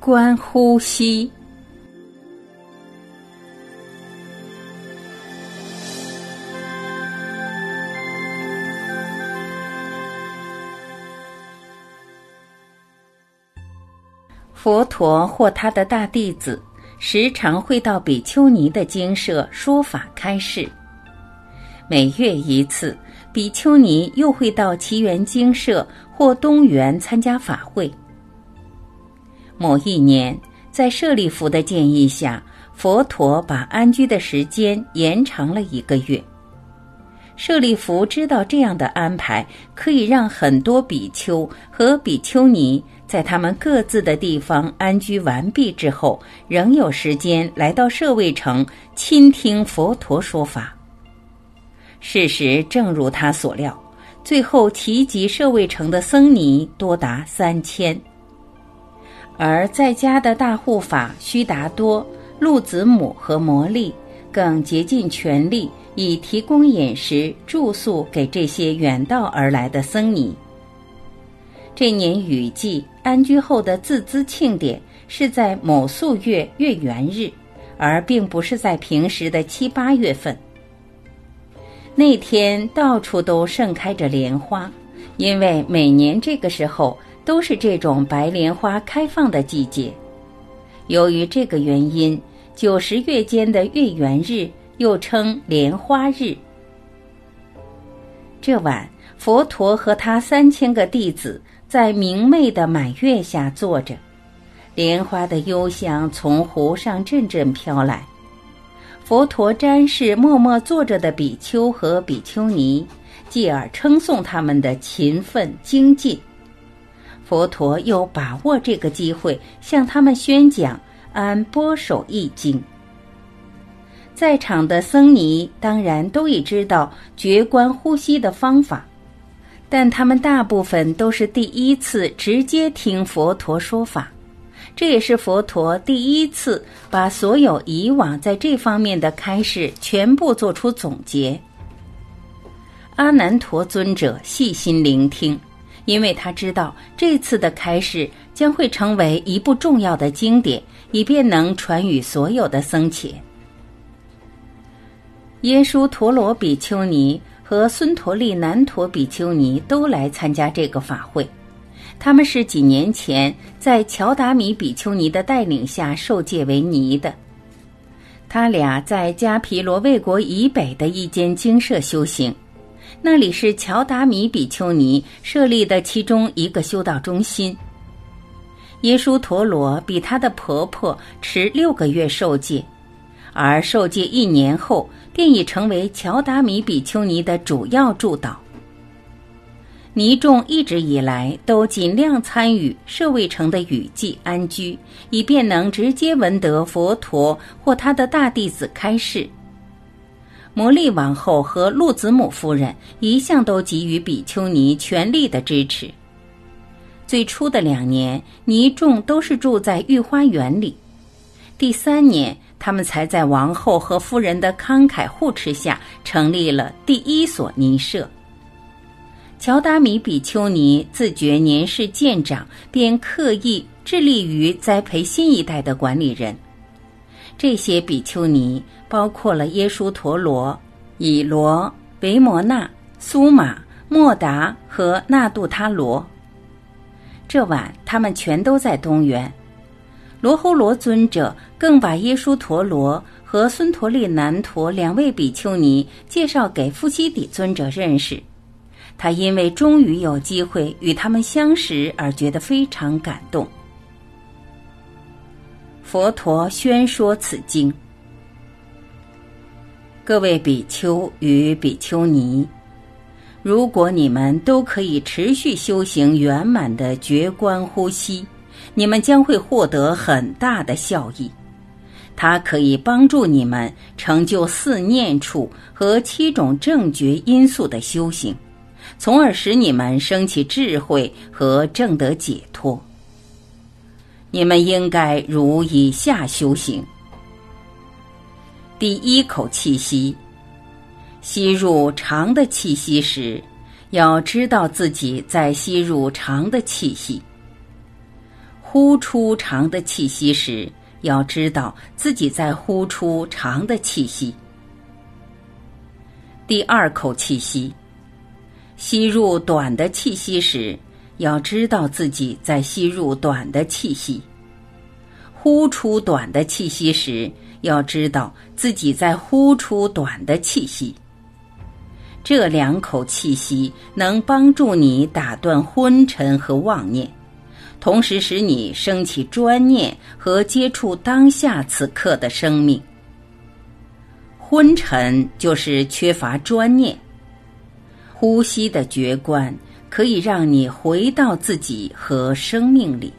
观呼吸。佛陀或他的大弟子时常会到比丘尼的精舍说法开示。每月一次，比丘尼又会到奇缘精舍或东园参加法会。某一年，在舍利弗的建议下，佛陀把安居的时间延长了一个月。舍利弗知道这样的安排可以让很多比丘和比丘尼在他们各自的地方安居完毕之后，仍有时间来到舍卫城倾听佛陀说法。事实正如他所料，最后提及舍卫城的僧尼多达三千，而在家的大护法须达多、陆子母和摩利更竭尽全力。以提供饮食、住宿给这些远道而来的僧尼。这年雨季安居后的自资庆典是在某宿月月圆日，而并不是在平时的七八月份。那天到处都盛开着莲花，因为每年这个时候都是这种白莲花开放的季节。由于这个原因，九十月间的月圆日。又称莲花日。这晚，佛陀和他三千个弟子在明媚的满月下坐着，莲花的幽香从湖上阵阵飘来。佛陀瞻视默默坐着的比丘和比丘尼，继而称颂他们的勤奋精进。佛陀又把握这个机会，向他们宣讲《安波手易经》。在场的僧尼当然都已知道觉观呼吸的方法，但他们大部分都是第一次直接听佛陀说法，这也是佛陀第一次把所有以往在这方面的开示全部做出总结。阿难陀尊者细心聆听，因为他知道这次的开示将会成为一部重要的经典，以便能传与所有的僧伽。耶稣陀罗比丘尼和孙陀利南陀比丘尼都来参加这个法会，他们是几年前在乔达米比丘尼的带领下受戒为尼的。他俩在迦毗罗卫国以北的一间精舍修行，那里是乔达米比丘尼设立的其中一个修道中心。耶稣陀罗比她的婆婆迟六个月受戒，而受戒一年后。便已成为乔达米比丘尼的主要助导。尼众一直以来都尽量参与舍卫城的雨季安居，以便能直接闻得佛陀或他的大弟子开示。摩利王后和陆子母夫人一向都给予比丘尼全力的支持。最初的两年，尼众都是住在御花园里。第三年。他们才在王后和夫人的慷慨护持下成立了第一所尼舍。乔达米比丘尼自觉年事渐长，便刻意致力于栽培新一代的管理人。这些比丘尼包括了耶稣陀罗、以罗、维摩纳、苏玛、莫达和那杜他罗。这晚，他们全都在东园。罗侯罗尊者更把耶输陀罗和孙陀利南陀两位比丘尼介绍给富西底尊者认识，他因为终于有机会与他们相识而觉得非常感动。佛陀宣说此经：各位比丘与比丘尼，如果你们都可以持续修行圆满的觉观呼吸。你们将会获得很大的效益，它可以帮助你们成就四念处和七种正觉因素的修行，从而使你们升起智慧和正得解脱。你们应该如以下修行：第一口气息，吸入长的气息时，要知道自己在吸入长的气息。呼出长的气息时，要知道自己在呼出长的气息。第二口气息，吸入短的气息时，要知道自己在吸入短的气息；呼出短的气息时，要知道自己在呼出短的气息。这两口气息能帮助你打断昏沉和妄念，同时使你升起专念和接触当下此刻的生命。昏沉就是缺乏专念，呼吸的觉观可以让你回到自己和生命里。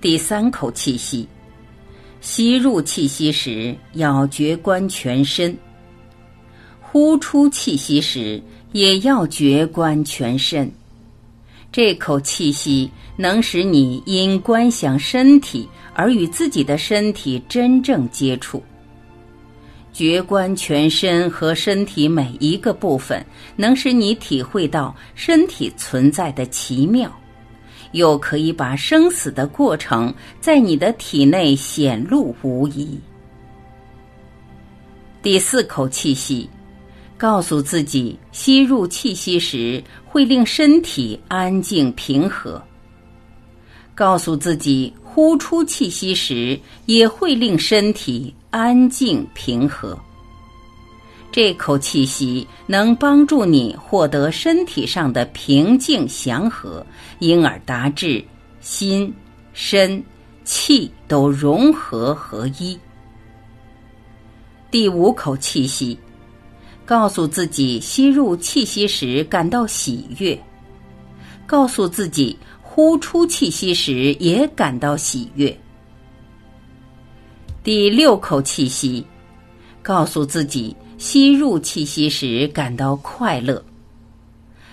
第三口气息，吸入气息时要觉观全身，呼出气息时也要觉观全身。这口气息能使你因观想身体而与自己的身体真正接触。觉观全身和身体每一个部分，能使你体会到身体存在的奇妙，又可以把生死的过程在你的体内显露无遗。第四口气息，告诉自己吸入气息时会令身体安静平和；告诉自己呼出气息时也会令身体。安静平和，这口气息能帮助你获得身体上的平静祥和，因而达至心、身、气都融合合一。第五口气息，告诉自己吸入气息时感到喜悦，告诉自己呼出气息时也感到喜悦。第六口气息，告诉自己吸入气息时感到快乐；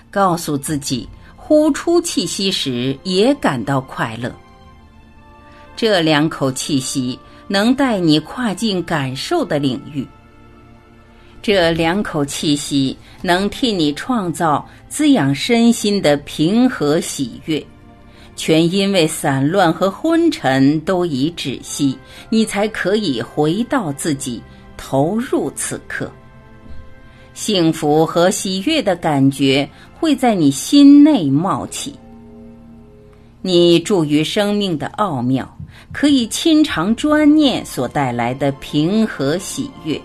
告诉自己呼出气息时也感到快乐。这两口气息能带你跨进感受的领域。这两口气息能替你创造滋养身心的平和喜悦。全因为散乱和昏沉都已止息，你才可以回到自己，投入此刻。幸福和喜悦的感觉会在你心内冒起。你住于生命的奥妙，可以亲尝专念所带来的平和喜悦。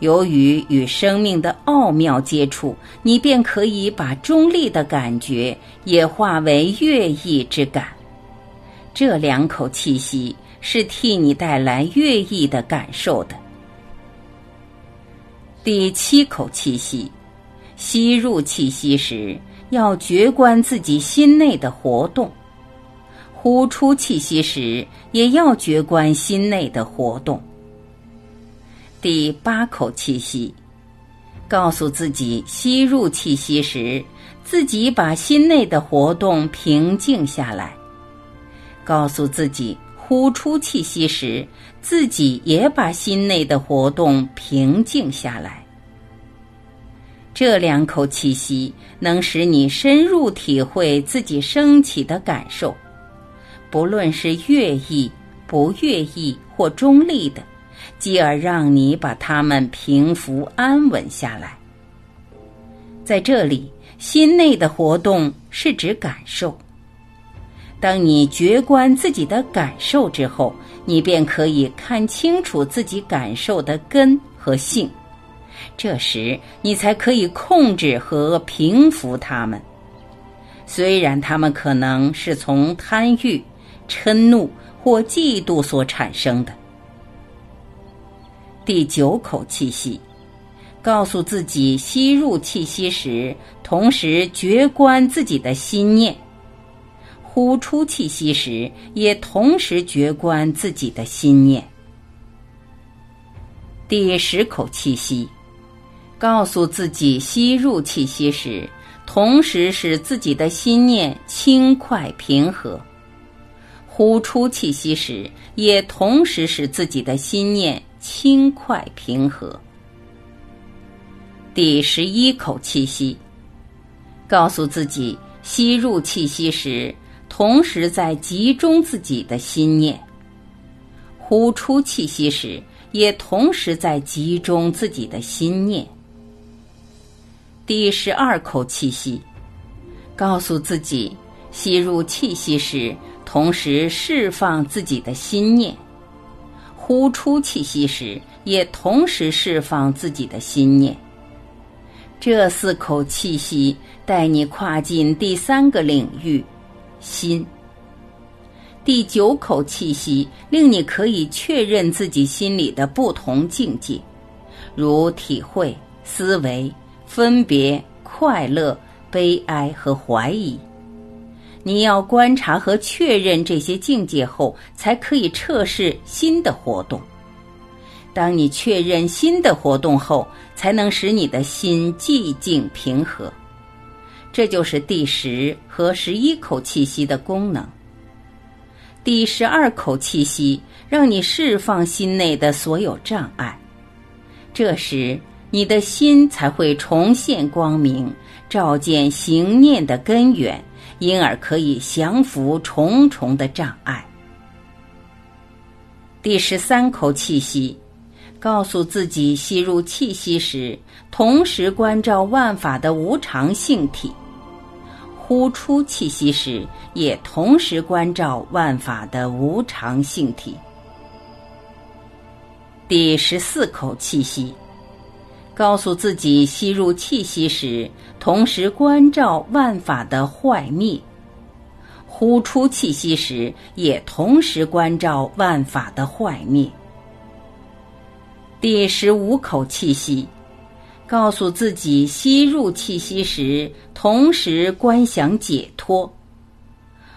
由于与生命的奥妙接触，你便可以把中立的感觉也化为乐意之感。这两口气息是替你带来乐意的感受的。第七口气息，吸入气息时要觉观自己心内的活动；呼出气息时也要觉观心内的活动。第八口气息，告诉自己吸入气息时，自己把心内的活动平静下来；告诉自己呼出气息时，自己也把心内的活动平静下来。这两口气息能使你深入体会自己升起的感受，不论是乐意、不乐意或中立的。继而让你把它们平伏安稳下来。在这里，心内的活动是指感受。当你觉观自己的感受之后，你便可以看清楚自己感受的根和性。这时，你才可以控制和平伏它们。虽然它们可能是从贪欲、嗔怒或嫉妒所产生的。第九口气息，告诉自己吸入气息时，同时觉观自己的心念；呼出气息时，也同时觉观自己的心念。第十口气息，告诉自己吸入气息时，同时使自己的心念轻快平和；呼出气息时，也同时使自己的心念。轻快平和。第十一口气息，告诉自己吸入气息时，同时在集中自己的心念；呼出气息时，也同时在集中自己的心念。第十二口气息，告诉自己，吸入气息时，同时释放自己的心念；呼出气息时，也同时释放自己的心念。这四口气息带你跨进第三个领域——心。第九口气息令你可以确认自己心里的不同境界，如体会、思维。分别、快乐、悲哀和怀疑，你要观察和确认这些境界后，才可以测试新的活动。当你确认新的活动后，才能使你的心寂静平和。这就是第十和十一口气息的功能。第十二口气息让你释放心内的所有障碍，这时。你的心才会重现光明，照见行念的根源，因而可以降服重重的障碍。第十三口气息，告诉自己吸入气息时，同时关照万法的无常性体；呼出气息时，也同时关照万法的无常性体。第十四口气息。告诉自己吸入气息时，同时关照万法的坏灭；呼出气息时，也同时关照万法的坏灭。第十五口气息，告诉自己吸入气息时，同时观想解脱；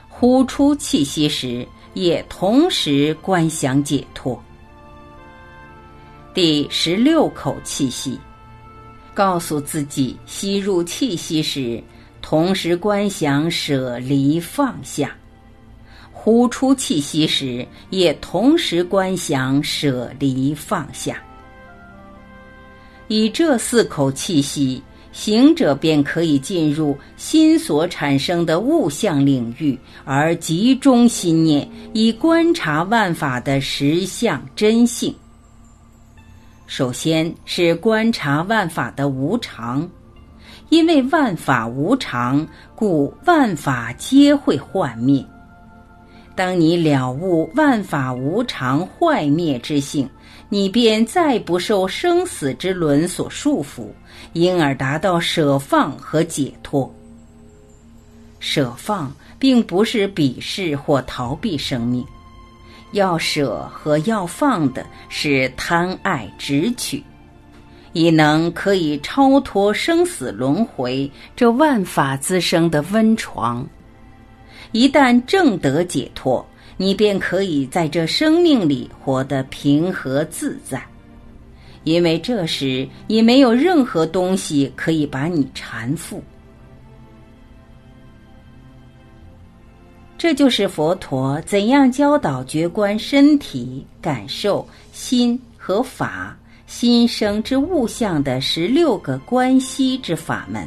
呼出气息时，也同时观想解脱。第十六口气息。告诉自己，吸入气息时，同时观想舍离放下；呼出气息时，也同时观想舍离放下。以这四口气息，行者便可以进入心所产生的物象领域，而集中心念，以观察万法的实相真性。首先是观察万法的无常，因为万法无常，故万法皆会幻灭。当你了悟万法无常坏灭之性，你便再不受生死之轮所束缚，因而达到舍放和解脱。舍放并不是鄙视或逃避生命。要舍和要放的是贪爱执取，以能可以超脱生死轮回这万法滋生的温床。一旦正得解脱，你便可以在这生命里活得平和自在，因为这时已没有任何东西可以把你缠缚。这就是佛陀怎样教导觉观身体、感受、心和法心生之物象的十六个关系之法门。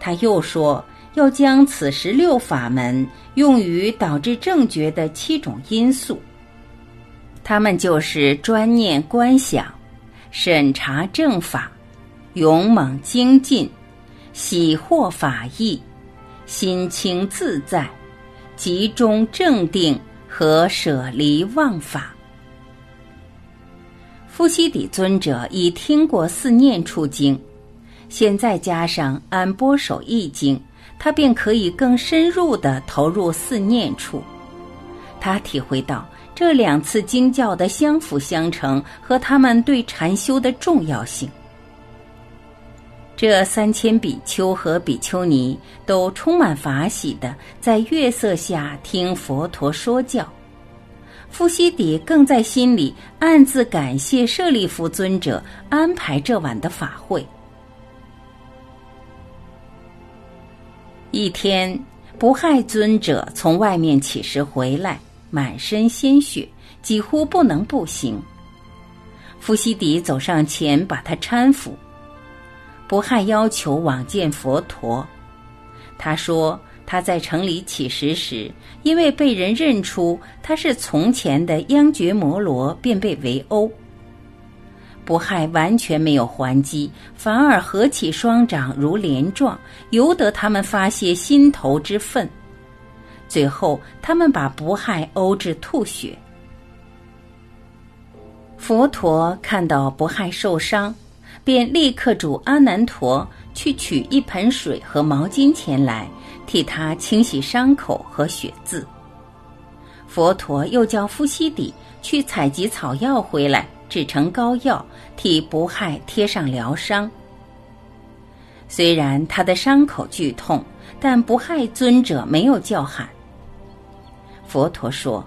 他又说，要将此十六法门用于导致正觉的七种因素，他们就是专念观想、审查正法、勇猛精进、喜获法意、心清自在。集中正定和舍离妄法。夫西底尊者已听过四念处经，现在加上安波手译经，他便可以更深入的投入四念处。他体会到这两次经教的相辅相成和他们对禅修的重要性。这三千比丘和比丘尼都充满法喜的在月色下听佛陀说教，富西底更在心里暗自感谢舍利弗尊者安排这晚的法会。一天，不害尊者从外面乞食回来，满身鲜血，几乎不能步行。富西底走上前，把他搀扶。不害要求往见佛陀，他说他在城里乞食时，因为被人认出他是从前的央爵摩罗，便被围殴。不害完全没有还击，反而合起双掌如连状，由得他们发泄心头之愤。最后，他们把不害殴至吐血。佛陀看到不害受伤，便立刻嘱阿难陀去取一盆水和毛巾前来，替他清洗伤口和血渍。佛陀又叫夫西底去采集草药回来。制成膏药，替不害贴上疗伤。虽然他的伤口剧痛，但不害尊者没有叫喊。佛陀说：“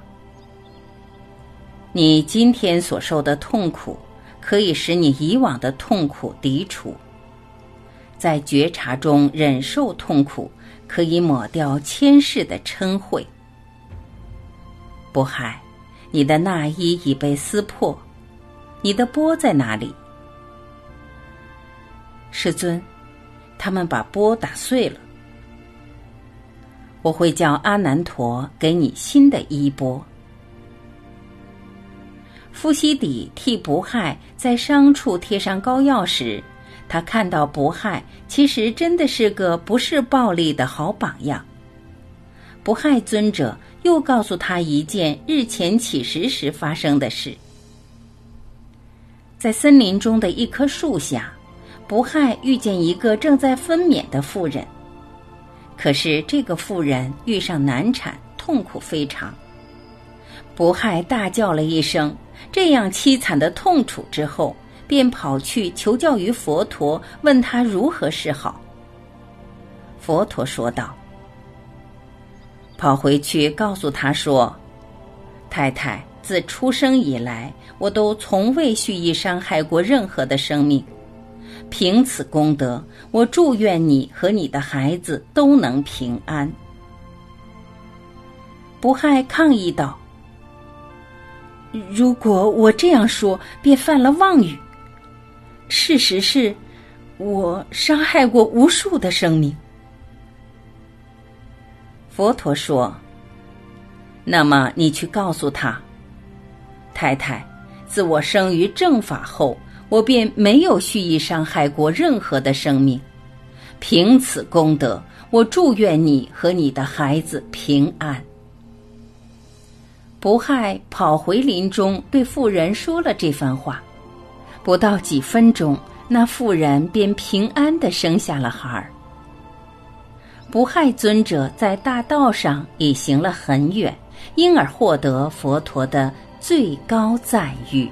你今天所受的痛苦，可以使你以往的痛苦涤除。在觉察中忍受痛苦，可以抹掉千世的嗔恚。不害，你的那衣已被撕破。”你的钵在哪里，世尊？他们把钵打碎了。我会叫阿难陀给你新的衣钵。夫西底替不害在伤处贴上膏药时，他看到不害其实真的是个不是暴力的好榜样。不害尊者又告诉他一件日前乞食时发生的事。在森林中的一棵树下，不害遇见一个正在分娩的妇人。可是这个妇人遇上难产，痛苦非常。不害大叫了一声，这样凄惨的痛楚之后，便跑去求教于佛陀，问他如何是好。佛陀说道：“跑回去告诉他说，太太。”自出生以来，我都从未蓄意伤害过任何的生命。凭此功德，我祝愿你和你的孩子都能平安。不害抗议道：“如果我这样说，便犯了妄语。事实是，我伤害过无数的生命。”佛陀说：“那么你去告诉他。”太太，自我生于正法后，我便没有蓄意伤害过任何的生命。凭此功德，我祝愿你和你的孩子平安。不害跑回林中，对妇人说了这番话。不到几分钟，那妇人便平安的生下了孩儿。不害尊者在大道上已行了很远，因而获得佛陀的。最高赞誉。